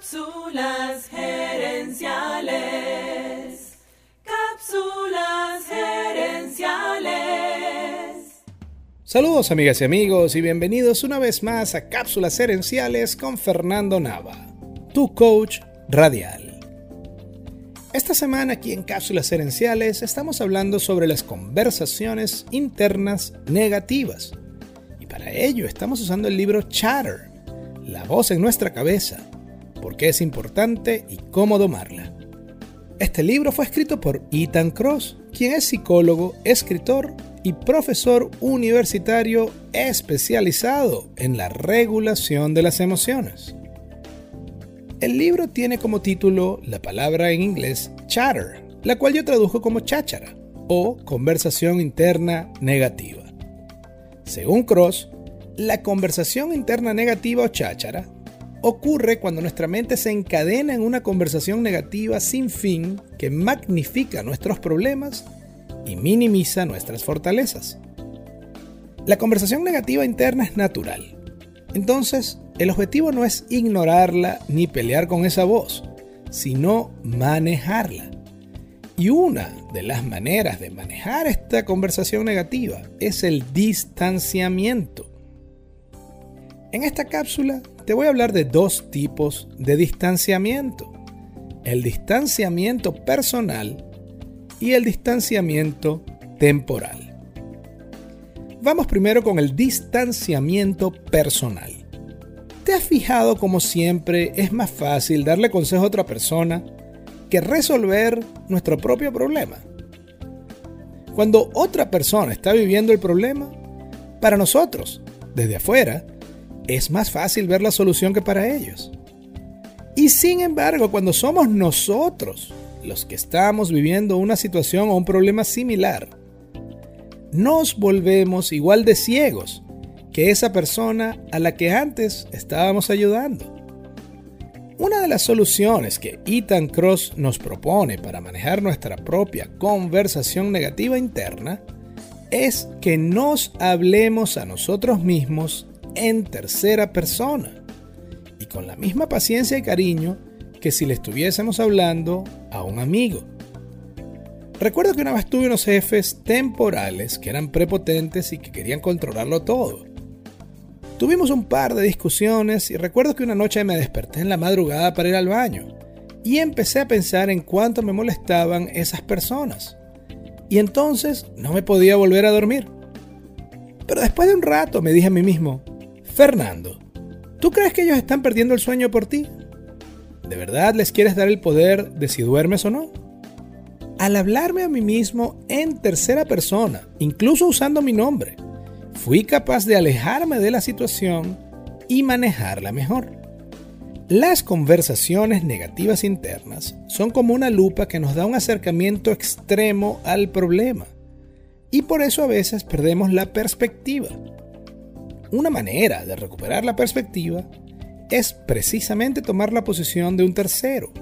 Cápsulas gerenciales. Cápsulas gerenciales. Saludos amigas y amigos y bienvenidos una vez más a Cápsulas gerenciales con Fernando Nava, tu coach radial. Esta semana aquí en Cápsulas gerenciales estamos hablando sobre las conversaciones internas negativas. Y para ello estamos usando el libro Chatter, la voz en nuestra cabeza por qué es importante y cómo domarla. Este libro fue escrito por Ethan Cross, quien es psicólogo, escritor y profesor universitario especializado en la regulación de las emociones. El libro tiene como título la palabra en inglés chatter, la cual yo tradujo como cháchara o conversación interna negativa. Según Cross, la conversación interna negativa o cháchara ocurre cuando nuestra mente se encadena en una conversación negativa sin fin que magnifica nuestros problemas y minimiza nuestras fortalezas. La conversación negativa interna es natural. Entonces, el objetivo no es ignorarla ni pelear con esa voz, sino manejarla. Y una de las maneras de manejar esta conversación negativa es el distanciamiento. En esta cápsula te voy a hablar de dos tipos de distanciamiento. El distanciamiento personal y el distanciamiento temporal. Vamos primero con el distanciamiento personal. ¿Te has fijado como siempre es más fácil darle consejo a otra persona que resolver nuestro propio problema? Cuando otra persona está viviendo el problema, para nosotros, desde afuera, es más fácil ver la solución que para ellos. Y sin embargo, cuando somos nosotros los que estamos viviendo una situación o un problema similar, nos volvemos igual de ciegos que esa persona a la que antes estábamos ayudando. Una de las soluciones que Ethan Cross nos propone para manejar nuestra propia conversación negativa interna es que nos hablemos a nosotros mismos en tercera persona y con la misma paciencia y cariño que si le estuviésemos hablando a un amigo. Recuerdo que una vez tuve unos jefes temporales que eran prepotentes y que querían controlarlo todo. Tuvimos un par de discusiones y recuerdo que una noche me desperté en la madrugada para ir al baño y empecé a pensar en cuánto me molestaban esas personas. Y entonces no me podía volver a dormir. Pero después de un rato me dije a mí mismo, Fernando, ¿tú crees que ellos están perdiendo el sueño por ti? ¿De verdad les quieres dar el poder de si duermes o no? Al hablarme a mí mismo en tercera persona, incluso usando mi nombre, fui capaz de alejarme de la situación y manejarla mejor. Las conversaciones negativas internas son como una lupa que nos da un acercamiento extremo al problema y por eso a veces perdemos la perspectiva. Una manera de recuperar la perspectiva es precisamente tomar la posición de un tercero,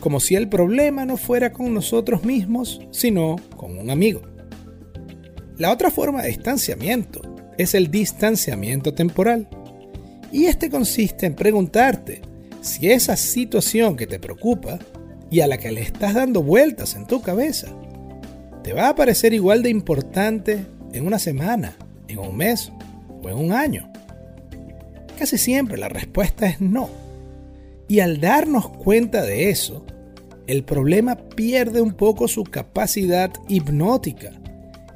como si el problema no fuera con nosotros mismos, sino con un amigo. La otra forma de distanciamiento es el distanciamiento temporal, y este consiste en preguntarte si esa situación que te preocupa y a la que le estás dando vueltas en tu cabeza, te va a parecer igual de importante en una semana, en un mes en un año? Casi siempre la respuesta es no. Y al darnos cuenta de eso, el problema pierde un poco su capacidad hipnótica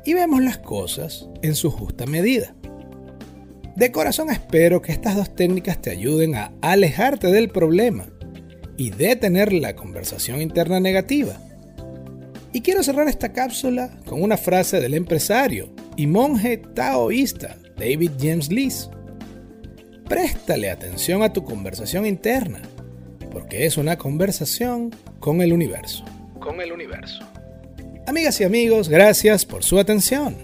y vemos las cosas en su justa medida. De corazón espero que estas dos técnicas te ayuden a alejarte del problema y detener la conversación interna negativa. Y quiero cerrar esta cápsula con una frase del empresario y monje taoísta David James Lees. Préstale atención a tu conversación interna, porque es una conversación con el universo. Con el universo. Amigas y amigos, gracias por su atención.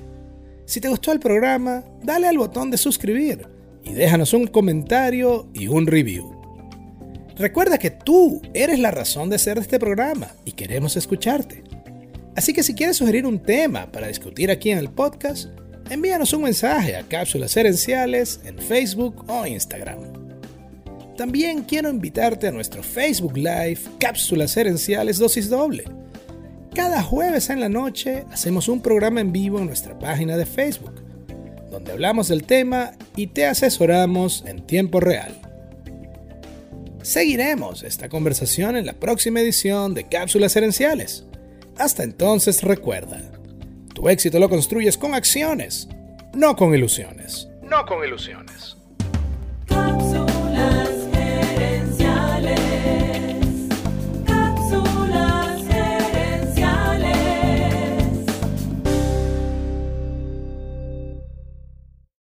Si te gustó el programa, dale al botón de suscribir y déjanos un comentario y un review. Recuerda que tú eres la razón de ser de este programa y queremos escucharte. Así que si quieres sugerir un tema para discutir aquí en el podcast, envíanos un mensaje a Cápsulas Herenciales en Facebook o Instagram. También quiero invitarte a nuestro Facebook Live Cápsulas Herenciales Dosis Doble. Cada jueves en la noche hacemos un programa en vivo en nuestra página de Facebook, donde hablamos del tema y te asesoramos en tiempo real. Seguiremos esta conversación en la próxima edición de Cápsulas Herenciales. Hasta entonces recuerda, tu éxito lo construyes con acciones, no con ilusiones. No con ilusiones.